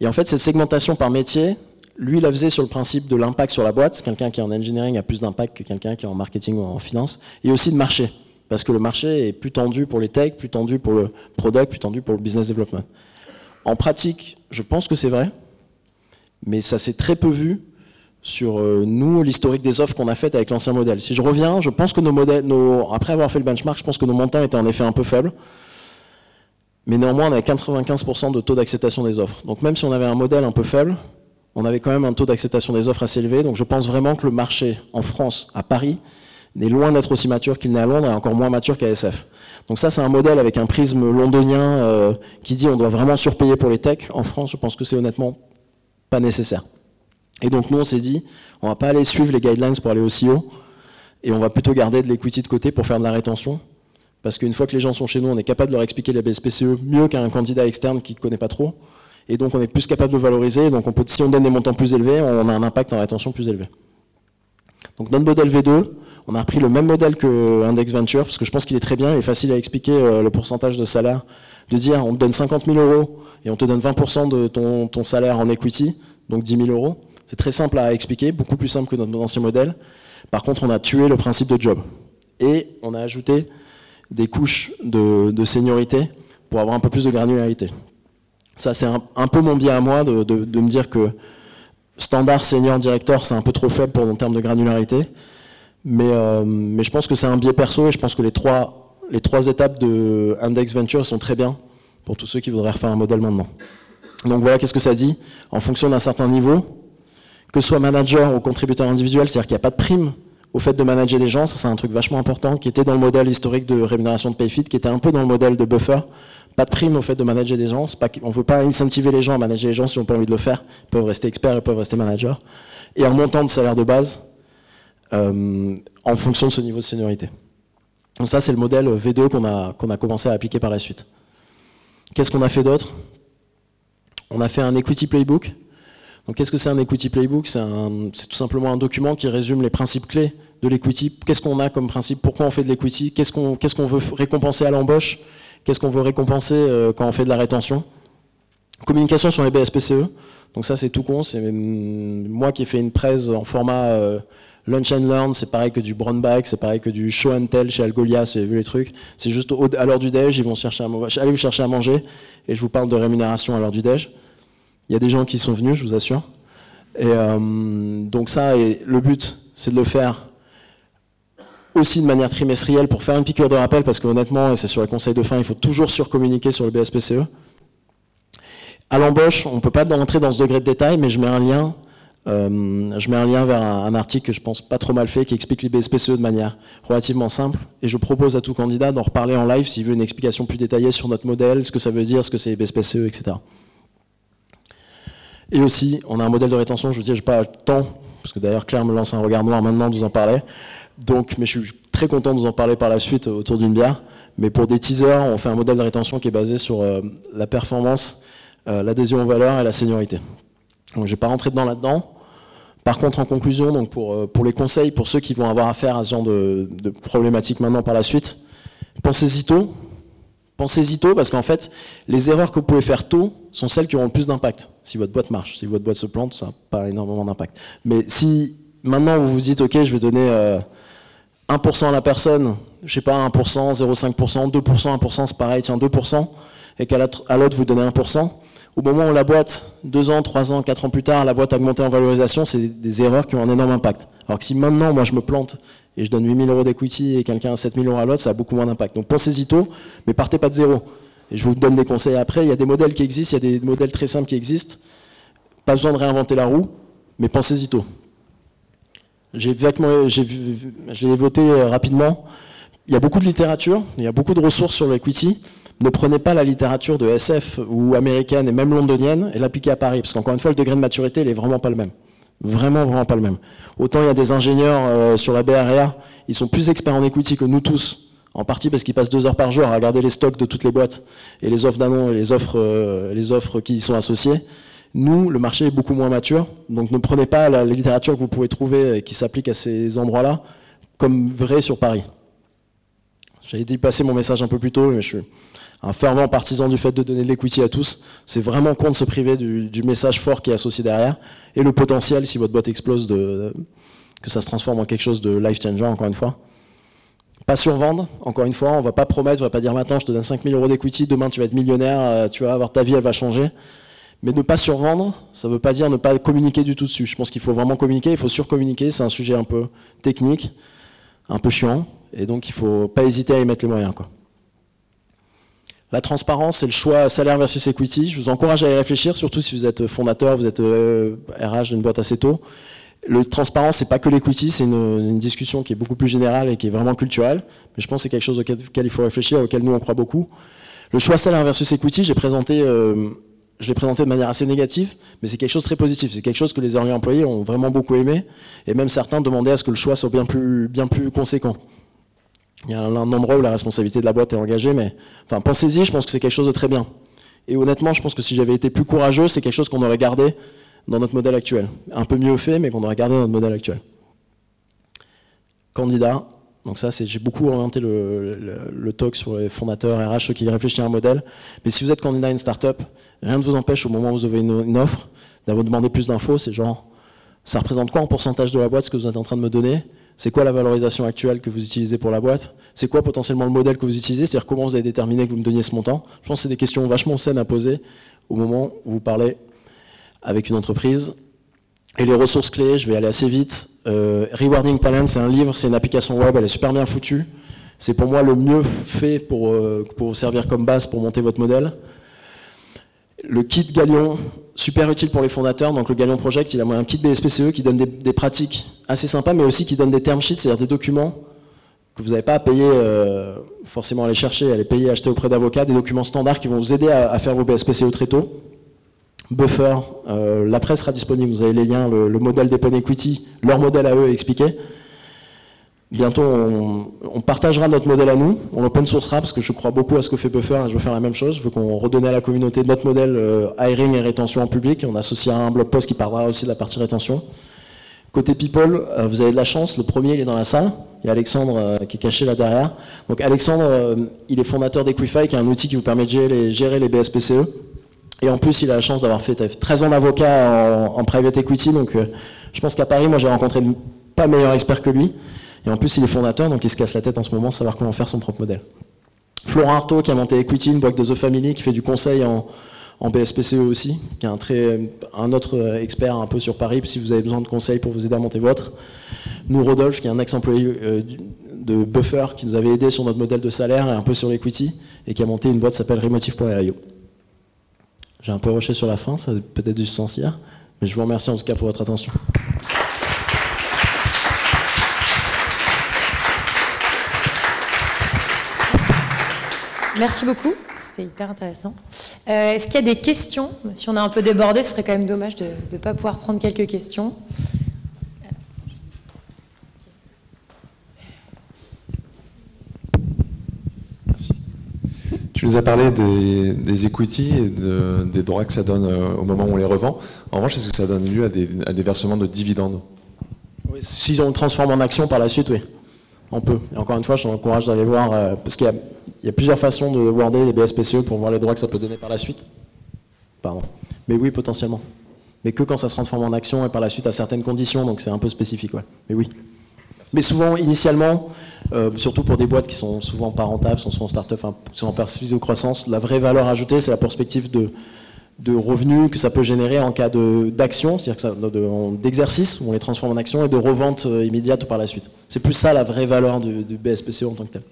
Et en fait, cette segmentation par métier, lui, il la faisait sur le principe de l'impact sur la boîte. Quelqu'un qui est en engineering a plus d'impact que quelqu'un qui est en marketing ou en finance. Et aussi de marché. Parce que le marché est plus tendu pour les tech, plus tendu pour le product, plus tendu pour le business development. En pratique, je pense que c'est vrai. Mais ça s'est très peu vu sur euh, nous, l'historique des offres qu'on a faites avec l'ancien modèle. Si je reviens, je pense que nos modèles, après avoir fait le benchmark, je pense que nos montants étaient en effet un peu faibles. Mais néanmoins, on avait 95% de taux d'acceptation des offres. Donc même si on avait un modèle un peu faible, on avait quand même un taux d'acceptation des offres assez élevé. Donc je pense vraiment que le marché en France, à Paris, n'est loin d'être aussi mature qu'il n'est à Londres et encore moins mature qu'à SF. Donc ça, c'est un modèle avec un prisme londonien euh, qui dit on doit vraiment surpayer pour les techs. En France, je pense que c'est honnêtement pas nécessaire. Et donc nous, on s'est dit, on va pas aller suivre les guidelines pour aller aussi haut, et on va plutôt garder de l'equity de côté pour faire de la rétention, parce qu'une fois que les gens sont chez nous, on est capable de leur expliquer la BSPCE mieux qu'un candidat externe qui ne connaît pas trop. Et donc on est plus capable de valoriser. Donc on peut, si on donne des montants plus élevés, on a un impact en rétention plus élevé. Donc notre modèle V2, on a repris le même modèle que Index Venture, parce que je pense qu'il est très bien et facile à expliquer euh, le pourcentage de salaire. De dire on te donne 50 000 euros et on te donne 20% de ton, ton, salaire en equity, donc 10 000 euros. C'est très simple à expliquer, beaucoup plus simple que notre ancien modèle. Par contre, on a tué le principe de job. Et on a ajouté des couches de, seniorité pour avoir un peu plus de granularité. Ça, c'est un, peu mon biais à moi de, me dire que standard senior directeur, c'est un peu trop faible pour en termes de granularité. Mais, euh, mais je pense que c'est un biais perso et je pense que les trois, les trois étapes de Index Venture sont très bien pour tous ceux qui voudraient refaire un modèle maintenant. Donc voilà, qu'est-ce que ça dit En fonction d'un certain niveau, que ce soit manager ou contributeur individuel, c'est-à-dire qu'il n'y a pas de prime au fait de manager des gens, ça c'est un truc vachement important, qui était dans le modèle historique de rémunération de PayFit, qui était un peu dans le modèle de buffer. Pas de prime au fait de manager des gens, on ne veut pas incentiver les gens à manager les gens si on pas envie de le faire. Ils peuvent rester experts, ils peuvent rester managers. Et un montant de salaire de base euh, en fonction de ce niveau de seniorité. Donc ça c'est le modèle V2 qu'on a, qu'on a commencé à appliquer par la suite. Qu'est-ce qu'on a fait d'autre? On a fait un equity playbook donc qu'est-ce que c'est un equity playbook? C'est tout simplement un document qui résume les principes clés de l'equity. Qu'est-ce qu'on a comme principe? Pourquoi on fait de l'equity? Qu'est-ce qu'on veut récompenser à l'embauche? Qu'est-ce qu'on veut récompenser euh, quand on fait de la rétention? Communication sur les BSPCE. Donc ça c'est tout con. C'est moi qui ai fait une presse en format euh, lunch and learn. C'est pareil que du brown bag, c'est pareil que du show and tell chez Algolia. Si vous avez vu les trucs, c'est juste à l'heure du déj, ils vont chercher à, aller vous chercher à manger et je vous parle de rémunération à l'heure du déj. Il y a des gens qui sont venus, je vous assure. Euh, donc ça, et le but, c'est de le faire aussi de manière trimestrielle pour faire une piqûre de rappel, parce qu'honnêtement, et c'est sur le conseil de fin, il faut toujours surcommuniquer sur le BSPCE. À l'embauche, on ne peut pas rentrer dans ce degré de détail, mais je mets un lien, euh, je mets un lien vers un, article que je pense pas trop mal fait, qui explique les BSPCE de manière relativement simple, et je propose à tout candidat d'en reparler en live s'il veut une explication plus détaillée sur notre modèle, ce que ça veut dire, ce que c'est les BSPCE, etc. Et aussi, on a un modèle de rétention, je vous dis, pas le temps, parce que d'ailleurs Claire me lance un regard noir maintenant de vous en parler. Donc, mais je suis très content de vous en parler par la suite autour d'une bière. Mais pour des teasers, on fait un modèle de rétention qui est basé sur euh, la performance, euh, l'adhésion aux valeurs et la seniorité. Donc, je vais pas rentrer dedans là-dedans. Par contre, en conclusion, donc pour, euh, pour les conseils, pour ceux qui vont avoir affaire à ce genre de, de problématiques maintenant par la suite, pensez-y tôt, Pensez-y tôt parce qu'en fait, les erreurs que vous pouvez faire tôt sont celles qui auront le plus d'impact. Si votre boîte marche, si votre boîte se plante, ça n'a pas énormément d'impact. Mais si maintenant vous vous dites, OK, je vais donner 1% euh, à la personne, je sais pas, 1%, 0,5%, 2%, 1%, c'est pareil, tiens, 2%, et qu'à l'autre vous donnez 1%, au moment où la boîte, 2 ans, 3 ans, 4 ans plus tard, la boîte a augmenté en valorisation, c'est des erreurs qui ont un énorme impact. Alors que si maintenant, moi, je me plante et je donne 8000 euros d'equity et quelqu'un a 7000 euros à l'autre, ça a beaucoup moins d'impact. Donc pensez-y tôt, mais partez pas de zéro. Et je vous donne des conseils après. Il y a des modèles qui existent, il y a des modèles très simples qui existent. Pas besoin de réinventer la roue, mais pensez-y tôt. J'ai voté euh, rapidement. Il y a beaucoup de littérature, il y a beaucoup de ressources sur l'equity. Ne prenez pas la littérature de SF ou américaine et même londonienne et l'appliquez à Paris, parce qu'encore une fois, le degré de maturité, il est vraiment pas le même. Vraiment, vraiment pas le même. Autant il y a des ingénieurs euh, sur la BRR, ils sont plus experts en equity que nous tous, en partie parce qu'ils passent deux heures par jour à regarder les stocks de toutes les boîtes et les offres d'annonces et les offres, euh, les offres qui y sont associées. Nous, le marché est beaucoup moins mature, donc ne prenez pas la, littérature que vous pouvez trouver qui s'applique à ces endroits-là comme vrai sur Paris. J'avais dit passer mon message un peu plus tôt, mais je suis un fervent partisan du fait de donner de l'equity à tous. C'est vraiment con de se priver du, message fort qui est associé derrière. Et le potentiel, si votre boîte explose, de, que ça se transforme en quelque chose de life changer, encore une fois. Pas survendre, encore une fois, on va pas promettre, on va pas dire maintenant je te donne 5000 euros d'equity, demain tu vas être millionnaire, euh, tu vas avoir ta vie, elle va changer. Mais ne pas survendre, ça ne veut pas dire ne pas communiquer du tout dessus. Je pense qu'il faut vraiment communiquer, il faut surcommuniquer, c'est un sujet un peu technique, un peu chiant, et donc il ne faut pas hésiter à y mettre les moyens. La transparence, c'est le choix salaire versus equity. Je vous encourage à y réfléchir, surtout si vous êtes fondateur, vous êtes RH euh, d'une boîte assez tôt. Le transparence, c'est pas que l'equity, c'est une, discussion qui est beaucoup plus générale et qui est vraiment culturelle. Mais je pense que c'est quelque chose auquel, il faut réfléchir, auquel nous on croit beaucoup. Le choix salaire versus equity, j'ai présenté, euh, je l'ai présenté de manière assez négative, mais c'est quelque chose de très positif. C'est quelque chose que les employés ont vraiment beaucoup aimé, et même certains demandaient à ce que le choix soit bien plus conséquent. Il y a un, endroit où la responsabilité de la boîte est engagée, mais enfin, pensez-y, je pense que c'est quelque chose de très bien. Et honnêtement, je pense que si j'avais été plus courageux, c'est quelque chose qu'on aurait gardé dans notre modèle actuel. Un peu mieux fait, mais qu'on aurait gardé dans notre modèle actuel. Candidat. Donc ça, j'ai beaucoup orienté le, talk sur les fondateurs RH, ceux qui réfléchissent à un modèle. Mais si vous êtes candidat à une startup, rien ne vous empêche au moment où vous avez une, une offre d'avoir demandé plus d'infos. C'est genre, ça représente quoi en pourcentage de la boîte ce que vous êtes en train de me donner? C'est quoi la valorisation actuelle que vous utilisez pour la boîte? C'est quoi potentiellement le modèle que vous utilisez? C'est-à-dire comment vous avez déterminé que vous me donniez ce montant? Je pense que c'est des questions vachement saines à poser au moment où vous parlez avec une entreprise. Et les ressources clés, je vais aller assez vite. Euh, Rewarding Talent, c'est un livre, c'est une application web, elle est super bien foutue. C'est pour moi le mieux fait pour, euh, pour servir comme base pour monter votre modèle. Le kit Galion, super utile pour les fondateurs. Donc le Galion Project, il a un kit BSPCE qui donne des, pratiques assez sympas, mais aussi qui donne des term sheets, c'est-à-dire des documents que vous n'avez pas à payer euh, forcément à aller chercher, à les payer, acheter auprès d'avocats, des documents standards qui vont vous aider à, faire vos BSPCE très tôt. Buffer, euh, la presse sera disponible, vous avez les liens, le, le modèle d'Epen Equity, leur modèle à eux expliqué. Bientôt, on, partagera notre modèle à nous, on l'open sourcera parce que je crois beaucoup à ce que fait Buffer et je veux faire la même chose. Je veux qu'on redonne à la communauté notre modèle euh, hiring et rétention en public. On associera un blog post qui parlera aussi de la partie rétention. Côté people, euh, vous avez de la chance. Le premier, il est dans la salle. Il y a Alexandre euh, qui est caché là derrière. Donc Alexandre, il est fondateur d'Equify, qui est un outil qui vous permet de gérer les, BSPCE. Et en plus, il a la chance d'avoir fait 13 ans d'avocat en, en, private equity. Donc je pense qu'à Paris, moi, j'ai rencontré pas meilleur expert que lui. Et en plus, il est fondateur, donc il se casse la tête en ce moment savoir comment faire son propre modèle. Florent Artaud, qui a monté Equity, une boîte de The Family, qui fait du conseil en, BSPCE aussi, qui est un, très, un autre expert un peu sur Paris, si vous avez besoin de conseils pour vous aider à monter votre. Nous, Rodolphe, qui est un ex-employé euh, de Buffer, qui nous avait aidé sur notre modèle de salaire et un peu sur l'equity, et qui a monté une boîte qui s'appelle Remotive.io. J'ai un peu rushé sur la fin, ça a peut-être du sens hier, mais je vous remercie en tout cas pour votre attention. Merci beaucoup. C'était hyper intéressant. Euh, est-ce qu'il y a des questions? Si on a un peu débordé, ce serait quand même dommage de ne pas pouvoir prendre quelques questions. Merci. Tu nous as parlé des, des equity et des droits que ça donne euh, au moment où on les revend. En revanche, est-ce que ça donne lieu à des, versements de dividendes? Oui, Si on le transforme en action par la suite, oui. On peut. Et encore une fois, je t'encourage d'aller voir, euh, parce qu'il y, a plusieurs façons de worder les BSPCE pour voir les droits que ça peut donner par la suite. Pardon. Mais oui, potentiellement. Mais que quand ça se transforme en action et par la suite à certaines conditions, donc c'est un peu spécifique. Mais oui. Mais souvent, initialement, euh, surtout pour des boîtes qui sont souvent pas rentables, sont souvent start-up, enfin, sont en de croissance, la vraie valeur ajoutée, c'est la perspective de, de revenus que ça peut générer en cas d'action, c'est-à-dire d'exercice, où on les transforme en action, et de revente euh, immédiate par la suite. C'est plus ça la vraie valeur du, du BSPCE en tant que tel.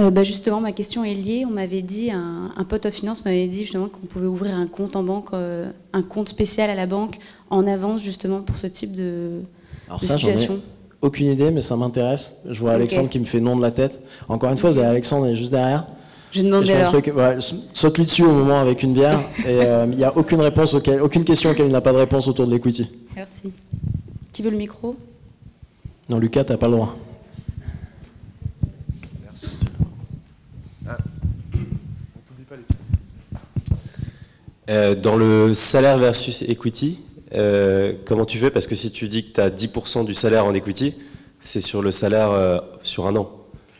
Euh, bah, justement, ma question est liée. On m'avait dit, un, un, pote of finance m'avait dit justement qu'on pouvait ouvrir un compte en banque, euh, un compte spécial à la banque en avance justement pour ce type de, Alors ça, situation. Ai aucune idée, mais ça m'intéresse. Je vois Alexandre qui me fait non de la tête. Encore une fois, vous avez Alexandre est juste derrière. Je demande alors. Truc, ouais, saute-lui dessus au moment avec une bière. et euh, il n'y a aucune réponse, auquel, aucune question auquel il n'a pas de réponse autour de l'equity. Merci. Qui veut le micro? Non, Lucas, t'as pas le droit. Euh, dans le salaire versus equity, euh, comment tu fais? Parce que si tu dis que tu as 10% du salaire en equity, c'est sur le salaire euh, sur un an.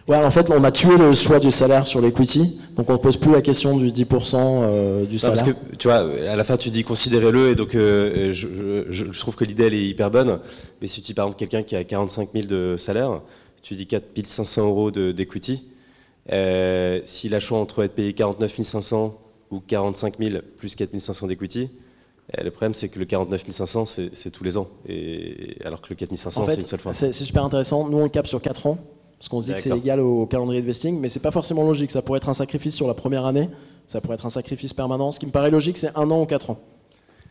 Ouais, en fait, on a tué le choix du salaire sur l'equity, donc on ne pose plus la question du 10% du salaire. parce que, tu vois, à la fin, tu dis considérez-le, et donc je, je, trouve que l'idée, elle est hyper bonne, mais si tu dis par exemple quelqu'un qui a 45 000 de salaire, tu dis 4 500 euros d'equity, s'il a choix entre être payé 49 500 ou 45 000 plus 4 500 d'equity. Le problème, c'est que le 49 500, c'est tous les ans. Et, alors que le 4 500, c'est une seule fois. C'est super intéressant. Nous, on le cap sur 4 ans, parce qu'on se dit que c'est égal au calendrier de vesting, mais c'est pas forcément logique. Ça pourrait être un sacrifice sur la première année, ça pourrait être un sacrifice permanent. Ce qui me paraît logique, c'est un an ou 4 ans.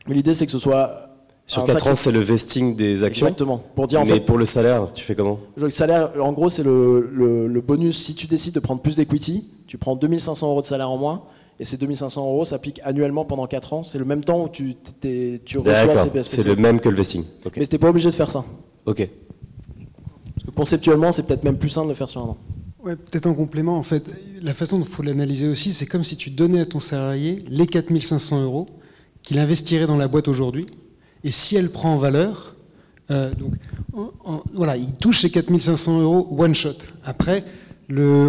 Mais l'idée, c'est que ce soit. Sur 4 ans, c'est le vesting des actions Exactement. Pour dire, en mais pour le salaire, tu fais comment Le salaire, en gros, c'est le, le, bonus. Si tu décides de prendre plus d'equity, tu prends 2500 euros de salaire en moins et ces 2500 euros s'appliquent annuellement pendant 4 ans. C'est le même temps où tu, tu reçois ces BSPC. C'est le même que le vesting. Mais tu n'es pas obligé de faire ça. Ok. Conceptuellement, c'est peut-être même plus simple de le faire sur un an. Ouais, peut-être en complément, en fait, la façon dont il faut l'analyser aussi, c'est comme si tu donnais à ton salarié les 4500 euros qu'il investirait dans la boîte aujourd'hui, et si elle prend en valeur, euh, donc, voilà, il touche ces 4500 euros one shot. Après,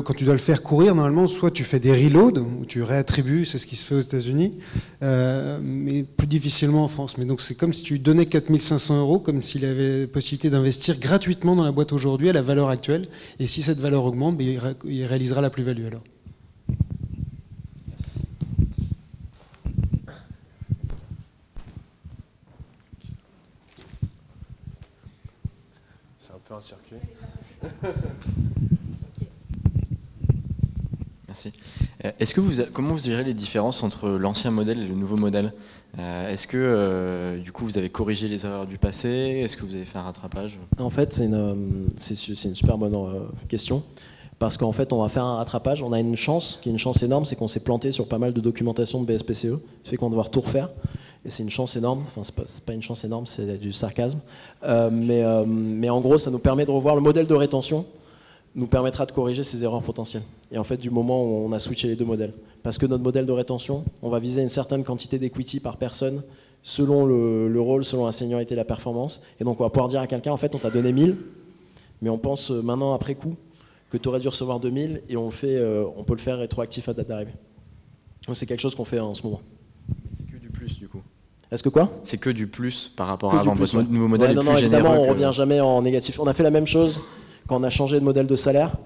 quand tu dois le faire courir, normalement, soit tu fais des reloads, où tu réattribues, c'est ce qui se fait aux États-Unis, euh, mais plus difficilement en France. Mais donc c'est comme si tu lui donnais 4500 euros, comme s'il avait possibilité d'investir gratuitement dans la boîte aujourd'hui à la valeur actuelle. Et si cette valeur augmente, ben, il réalisera la plus-value alors. C'est un peu un circuit. Euh, est-ce que vous, comment vous direz les différences entre l'ancien modèle et le nouveau modèle? Euh, Est-ce que euh, du coup vous avez corrigé les erreurs du passé? Est-ce que vous avez fait un rattrapage? En fait, c'est une, une, super bonne question. Parce qu'en fait, on va faire un rattrapage. On a une chance, qui est une chance énorme, c'est qu'on s'est planté sur pas mal de documentation de BSPCE. Ce fait qu'on va devoir tout refaire. Et c'est une chance énorme. Enfin, c'est pas, pas une chance énorme, c'est du sarcasme. mais, mais en gros, ça nous permet de revoir le modèle de rétention nous permettra de corriger ces erreurs potentielles. Et en fait, du moment où on a switché les deux modèles. Parce que notre modèle de rétention, on va viser une certaine quantité d'equity par personne selon le, rôle, selon la seniorité et la performance. Et donc, on va pouvoir dire à quelqu'un, en fait, on t'a donné 1000, mais on pense euh, maintenant, après coup, que tu aurais dû recevoir 2000 et on, fait, euh, on peut le faire rétroactif à date d'arrivée. Donc, c'est quelque chose qu'on fait en ce moment. C'est que du plus, du coup. Est-ce que quoi? C'est que du plus par rapport à avant. Votre nouveau modèle est non, plus non, évidemment, on ne revient jamais en négatif. On a fait la même chose quand on a changé de modèle de salaire,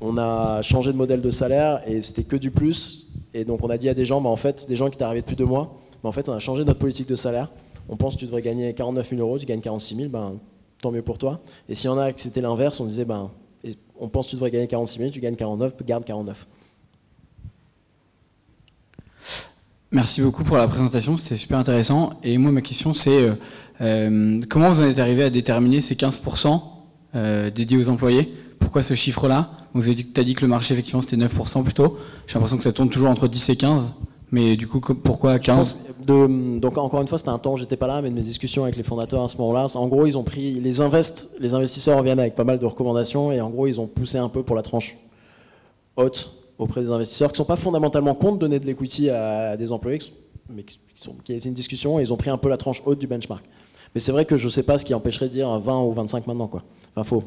on a changé de modèle de salaire et c'était que du plus. Et donc on a dit à des gens, bah, en fait, des gens qui arrivés depuis deux mois, bah, en fait, on a changé notre politique de salaire. On pense que tu devrais gagner 49 000 euros, tu gagnes 46 000, ben, tant mieux pour toi. Et s'il y en a que c'était l'inverse, on disait, ben, on pense que tu devrais gagner 46 000, tu gagnes 49, garde 49. Merci beaucoup pour la présentation, c'était super intéressant. Et moi, ma question, c'est euh, euh, comment vous en êtes arrivé à déterminer ces 15% euh, dédié aux employés. Pourquoi ce chiffre-là? Vous avez dit, as dit que le marché, effectivement, c'était 9% plutôt. J'ai l'impression que ça tourne toujours entre 10 et 15. Mais du coup, pourquoi 15 de, Donc encore une fois, c'était un temps où j'étais pas là, mais de mes discussions avec les fondateurs à ce moment-là, en gros, ils ont pris les invest, les investisseurs reviennent avec pas mal de recommandations et en gros, ils ont poussé un peu pour la tranche haute auprès des investisseurs qui sont pas fondamentalement contre donner de l'equity à des employés, mais qui, sont, a une discussion et ils ont pris un peu la tranche haute du benchmark. Mais c'est vrai que je sais pas ce qui empêcherait de dire 20 ou 25 maintenant. Quoi. Enfin, faut,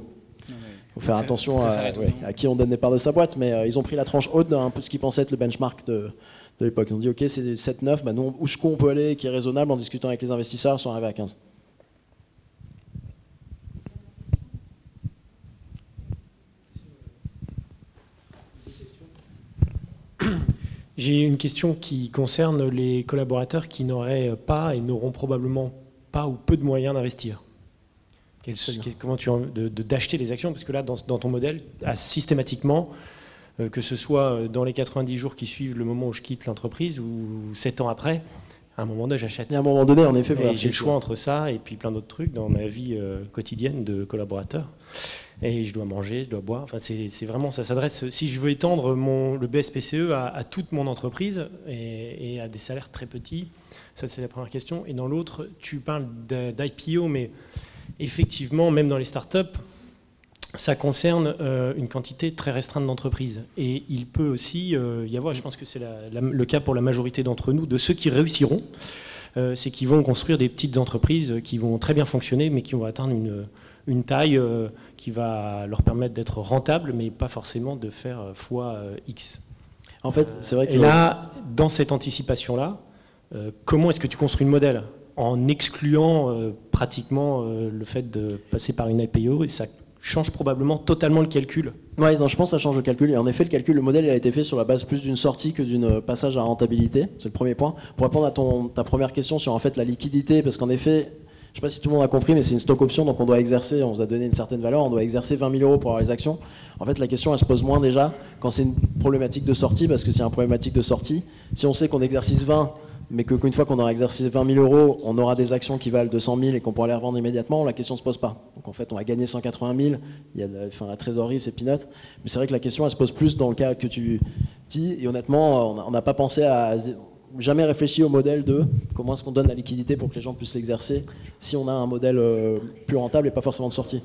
faut faire attention à, ouais, qui on donne des parts de sa boîte. Mais euh, ils ont pris la tranche haute d'un peu ce qu'ils pensaient être le benchmark de, de l'époque. Ils ont dit ok, c'est 7-9, bah, nous, où jusqu'où on peut aller qui est raisonnable en discutant avec les investisseurs, ils sont arrivés à 15. J'ai une question qui concerne les collaborateurs qui n'auraient pas et n'auront probablement pas ou peu de moyens d'investir. Quel- quel- comment tu d'acheter les actions? Parce que là, dans, dans ton modèle, à- systématiquement, euh, que ce soit euh, dans les 90 jours qui suivent le moment où je quitte l'entreprise ou 7 ans après, à un moment donné, j'achète. Et à un moment donné, en effet, j'ai le choix entre ça et puis plein d'autres trucs dans ma vie euh, quotidienne de collaborateur. Et je dois manger, je dois boire. Enfin, c'est vraiment, ça s'adresse. Si je veux étendre mon, le BSPCE à, à toute mon entreprise et, et à des salaires très petits, ça c'est la première question. Et dans l'autre, tu parles d'IPO, mais effectivement, même dans les startups, ça concerne euh, une quantité très restreinte d'entreprises. Et il peut aussi euh, y avoir, je pense que c'est le cas pour la majorité d'entre nous, de ceux qui réussiront, euh, c'est qu'ils vont construire des petites entreprises qui vont très bien fonctionner, mais qui vont atteindre une, une taille qui va leur permettre d'être rentables, mais pas forcément de faire fois X. En fait, c'est vrai que Et là, dans cette anticipation-là, comment est-ce que tu construis le modèle? En excluant euh, pratiquement euh, le fait de passer par une IPO, et ça change probablement totalement le calcul. Non, je pense que ça change le calcul. Et en effet, le calcul, le modèle, il a été fait sur la base plus d'une sortie que d'une passage à rentabilité. C'est le premier point. Pour répondre à ton, ta première question sur en fait la liquidité, parce qu'en effet, je sais pas si tout le monde a compris, mais c'est une stock option, donc on doit exercer, on vous a donné une certaine valeur, on doit exercer 20 000 euros pour avoir les actions. En fait, la question, elle se pose moins déjà quand c'est une problématique de sortie, parce que c'est une problématique de sortie. Si on sait qu'on exerce 20, mais qu'une fois qu'on aura exercé 20 000 euros, on aura des actions qui valent 200 000 et qu'on pourra les revendre immédiatement, la question ne se pose pas. Donc en fait, on va gagner 180 000, il y a la, trésorerie, c'est peanut. Mais c'est vrai que la question, elle se pose plus dans le cas que tu dis, et honnêtement, on a- n'a pas pensé à jamais réfléchi au modèle de comment est-ce qu'on donne la liquidité pour que les gens puissent l'exercer si on a un modèle euh, plus rentable et pas forcément de sortie.